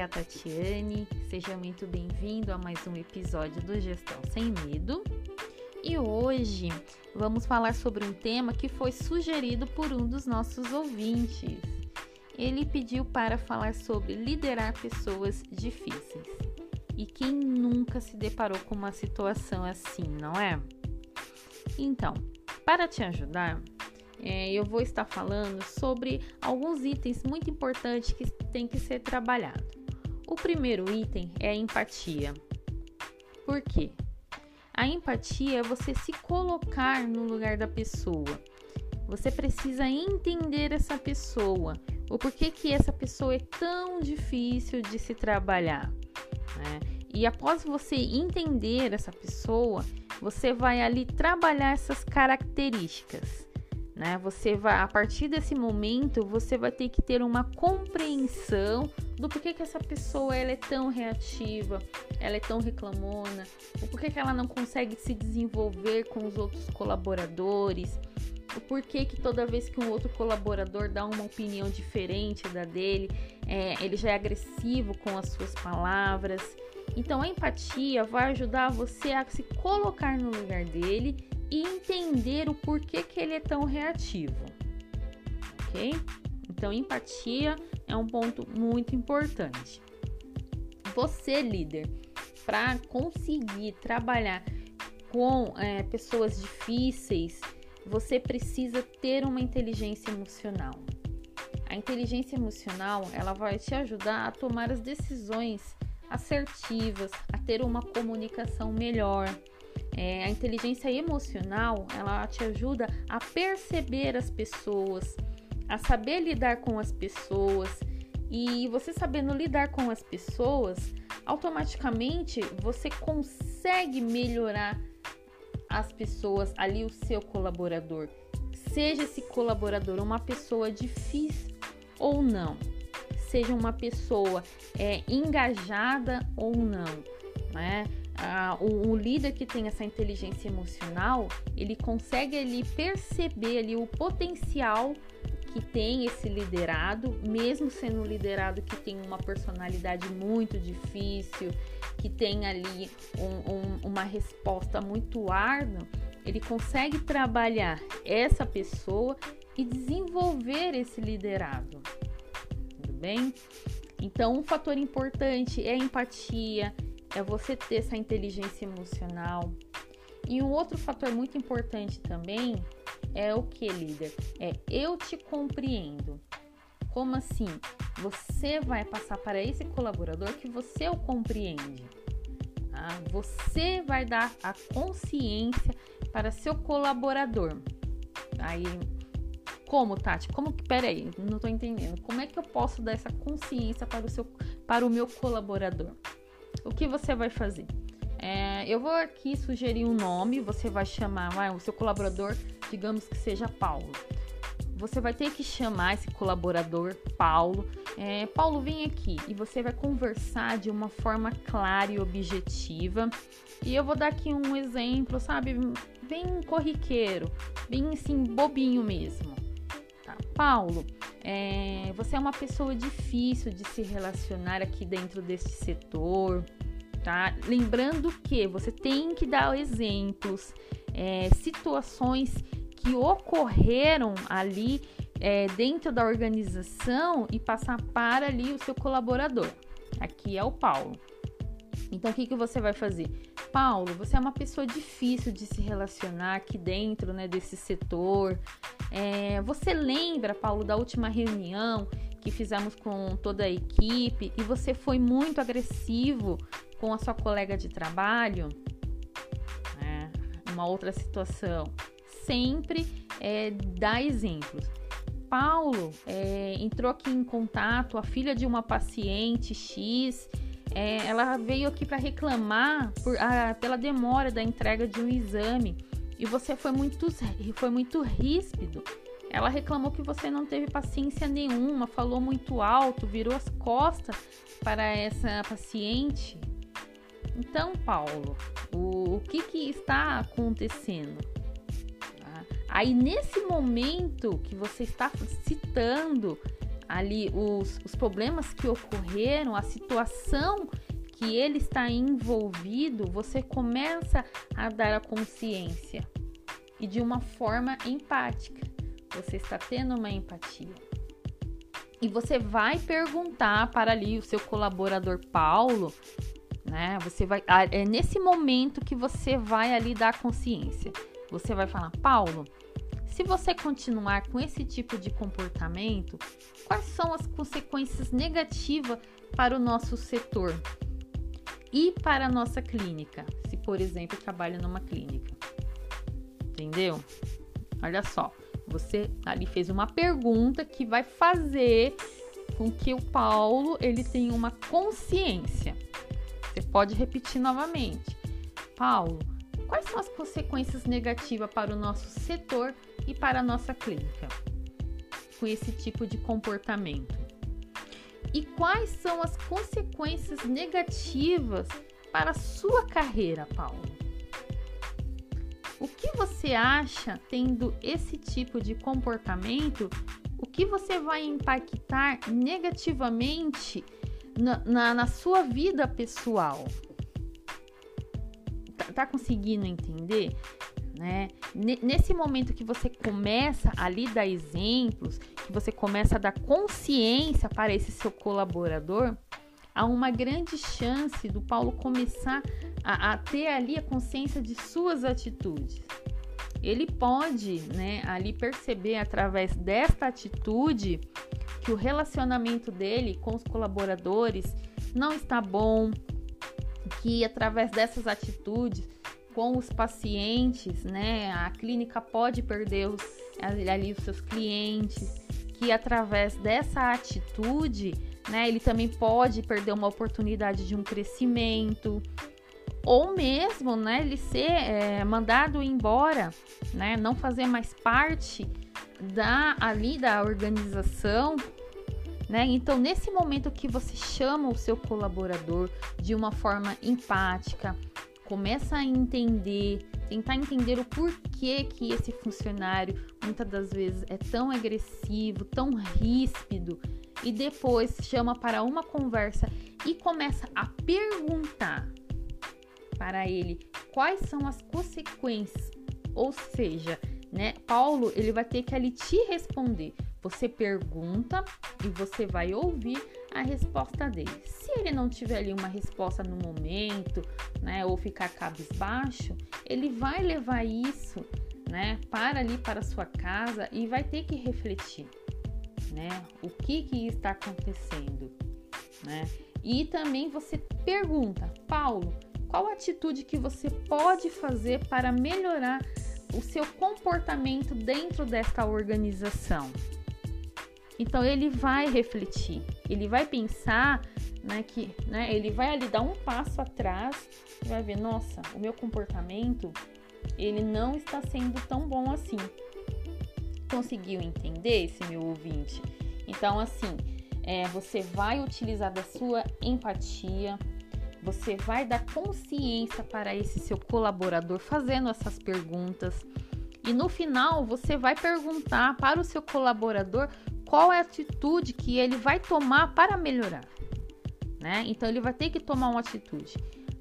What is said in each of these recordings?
a Tatiane, seja muito bem-vindo a mais um episódio do Gestão Sem Medo. E hoje vamos falar sobre um tema que foi sugerido por um dos nossos ouvintes. Ele pediu para falar sobre liderar pessoas difíceis. E quem nunca se deparou com uma situação assim, não é? Então, para te ajudar, é, eu vou estar falando sobre alguns itens muito importantes que tem que ser trabalhado. O primeiro item é a empatia. Por quê? A empatia é você se colocar no lugar da pessoa. Você precisa entender essa pessoa, o porquê que essa pessoa é tão difícil de se trabalhar. Né? E após você entender essa pessoa, você vai ali trabalhar essas características né? Você vai, a partir desse momento, você vai ter que ter uma compreensão do porquê que essa pessoa ela é tão reativa, ela é tão reclamona, o porquê que ela não consegue se desenvolver com os outros colaboradores, o porquê que toda vez que um outro colaborador dá uma opinião diferente da dele, é, ele já é agressivo com as suas palavras. Então a empatia vai ajudar você a se colocar no lugar dele e entender o porquê que ele é tão reativo. Ok? Então, empatia é um ponto muito importante. Você, líder, para conseguir trabalhar com é, pessoas difíceis, você precisa ter uma inteligência emocional. A inteligência emocional ela vai te ajudar a tomar as decisões assertivas, a ter uma comunicação melhor, é, a inteligência emocional ela te ajuda a perceber as pessoas, a saber lidar com as pessoas. E você sabendo lidar com as pessoas, automaticamente você consegue melhorar as pessoas ali, o seu colaborador. Seja esse colaborador uma pessoa difícil ou não, seja uma pessoa é, engajada ou não, né? ah, o, o, líder que tem essa inteligência emocional, ele consegue ali perceber ali o potencial que tem esse liderado, mesmo sendo um liderado que tem uma personalidade muito difícil, que tem ali um, um, uma resposta muito árdua, ele consegue trabalhar essa pessoa e desenvolver esse liderado. Tudo bem? Então, um fator importante é a empatia, é você ter essa inteligência emocional. E um outro fator muito importante também é o que, líder? É eu te compreendo. Como assim? Você vai passar para esse colaborador que você o compreende. Tá? Você vai dar a consciência para seu colaborador. Aí, como, Tati? Como que, peraí, não estou entendendo. Como é que eu posso dar essa consciência para o, seu, para o meu colaborador? o que você vai fazer? É, eu vou aqui sugerir um nome, você vai chamar o seu colaborador, digamos que seja Paulo. Você vai ter que chamar esse colaborador, Paulo. É, Paulo, vem aqui e você vai conversar de uma forma clara e objetiva. E eu vou dar aqui um exemplo, sabe? Bem corriqueiro, bem assim, bobinho mesmo. Tá? Paulo, é, você é uma pessoa difícil de se relacionar aqui dentro desse setor, tá? Lembrando que você tem que dar exemplos, é, situações que ocorreram ali é, dentro da organização e passar para ali o seu colaborador. Aqui é o Paulo. Então, o que, que você vai fazer? Paulo, você é uma pessoa difícil de se relacionar aqui dentro né, desse setor. É, você lembra, Paulo, da última reunião que fizemos com toda a equipe e você foi muito agressivo com a sua colega de trabalho? É, uma outra situação. Sempre é, dá exemplos. Paulo é, entrou aqui em contato, a filha de uma paciente X é, ela veio aqui para reclamar por, a, pela demora da entrega de um exame e você foi muito, foi muito ríspido. Ela reclamou que você não teve paciência nenhuma, falou muito alto, virou as costas para essa paciente. Então, Paulo, o, o que, que está acontecendo? Aí, nesse momento que você está citando ali os, os problemas que ocorreram, a situação que ele está envolvido, você começa a dar a consciência e de uma forma empática. Você está tendo uma empatia. E você vai perguntar para ali o seu colaborador Paulo, né? Você vai é nesse momento que você vai ali dar consciência. Você vai falar: "Paulo, se você continuar com esse tipo de comportamento, quais são as consequências negativas para o nosso setor e para a nossa clínica? Se, por exemplo, trabalha numa clínica. Entendeu? Olha só, você ali fez uma pergunta que vai fazer com que o Paulo ele tenha uma consciência. Você pode repetir novamente. Paulo, quais são as consequências negativas para o nosso setor e para a nossa clínica com esse tipo de comportamento? E quais são as consequências negativas para a sua carreira, Paulo? O que você acha tendo esse tipo de comportamento? O que você vai impactar negativamente na, na, na sua vida pessoal? Tá, tá conseguindo entender? Né? Nesse momento que você começa a lhe dar exemplos, que você começa a dar consciência para esse seu colaborador, há uma grande chance do Paulo começar a, a ter ali a consciência de suas atitudes. Ele pode, né, ali perceber através desta atitude que o relacionamento dele com os colaboradores não está bom, que através dessas atitudes com os pacientes, né? A clínica pode perder os, ali os seus clientes, que através dessa atitude, né, ele também pode perder uma oportunidade de um crescimento, ou mesmo, né, ele ser é, mandado embora, né, não fazer mais parte da ali da organização, né? Então, nesse momento que você chama o seu colaborador de uma forma empática, começa a entender, tentar entender o porquê que esse funcionário muitas das vezes é tão agressivo, tão ríspido, e depois chama para uma conversa e começa a perguntar para ele quais são as consequências, ou seja, né, Paulo ele vai ter que ali te responder. Você pergunta e você vai ouvir a resposta dele. Se ele não tiver ali uma resposta no momento, né, ou ficar cabisbaixo, ele vai levar isso, né, para ali para sua casa e vai ter que refletir, né, o que que está acontecendo, né? E também você pergunta, Paulo, qual atitude que você pode fazer para melhorar o seu comportamento dentro desta organização? Então ele vai refletir, ele vai pensar, né, que, né, ele vai ali dar um passo atrás e vai ver, nossa, o meu comportamento ele não está sendo tão bom assim. Conseguiu entender esse meu ouvinte? Então assim, é, você vai utilizar da sua empatia, você vai dar consciência para esse seu colaborador fazendo essas perguntas. E no final, você vai perguntar para o seu colaborador qual é a atitude que ele vai tomar para melhorar, né? Então ele vai ter que tomar uma atitude.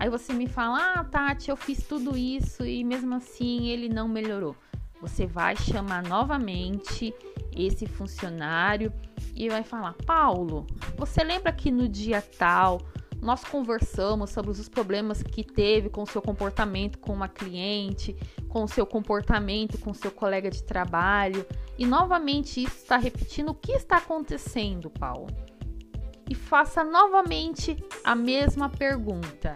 Aí você me fala: "Ah, Tati, eu fiz tudo isso e mesmo assim ele não melhorou". Você vai chamar novamente esse funcionário e vai falar: "Paulo, você lembra que no dia tal nós conversamos sobre os problemas que teve com o seu comportamento com uma cliente, com o seu comportamento com o seu colega de trabalho. E novamente isso está repetindo o que está acontecendo, Paulo. E faça novamente a mesma pergunta.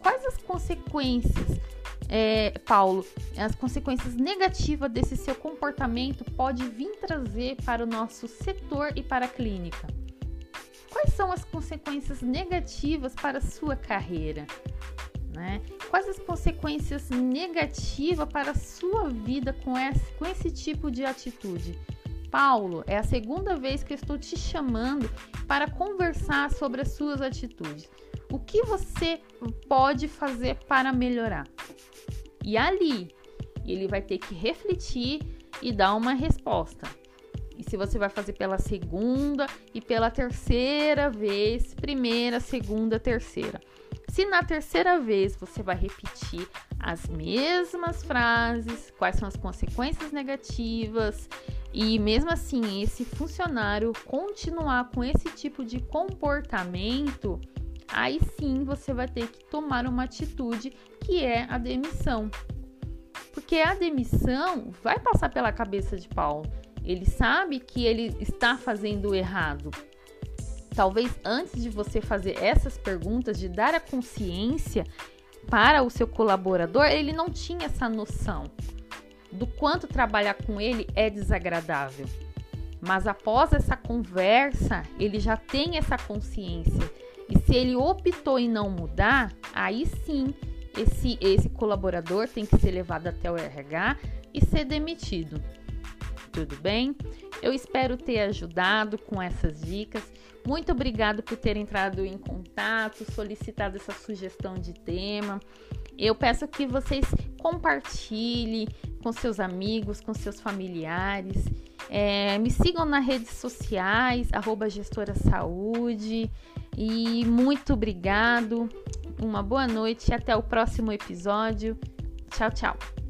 Quais as consequências, é, Paulo, as consequências negativas desse seu comportamento pode vir trazer para o nosso setor e para a clínica? quais são as consequências negativas para a sua carreira? Né? Quais as consequências negativas para a sua vida com esse, com esse tipo de atitude? Paulo, é a segunda vez que eu estou te chamando para conversar sobre as suas atitudes. O que você pode fazer para melhorar? E ali, ele vai ter que refletir e dar uma resposta. e se você vai fazer pela segunda e pela terceira vez, primeira, segunda, terceira. Se na terceira vez você vai repetir as mesmas frases, quais são as consequências negativas, e mesmo assim esse funcionário continuar com esse tipo de comportamento, aí sim você vai ter que tomar uma atitude que é a demissão. Porque a demissão vai passar pela cabeça de Paulo. Ele sabe que ele está fazendo errado. Talvez antes de você fazer essas perguntas, de dar a consciência para o seu colaborador, ele não tinha essa noção do quanto trabalhar com ele é desagradável. Mas após essa conversa, ele já tem essa consciência. E se ele optou em não mudar, aí sim esse, esse colaborador tem que ser levado até o RH e ser demitido. Tudo bem? Eu espero ter ajudado com essas dicas. Muito obrigado por ter entrado em contato, solicitado essa sugestão de tema. Eu peço que vocês compartilhem com seus amigos, com seus familiares. É, me sigam nas redes sociais, arroba gestora saúde. E muito obrigado. Uma boa noite e até o próximo episódio. Tchau, tchau.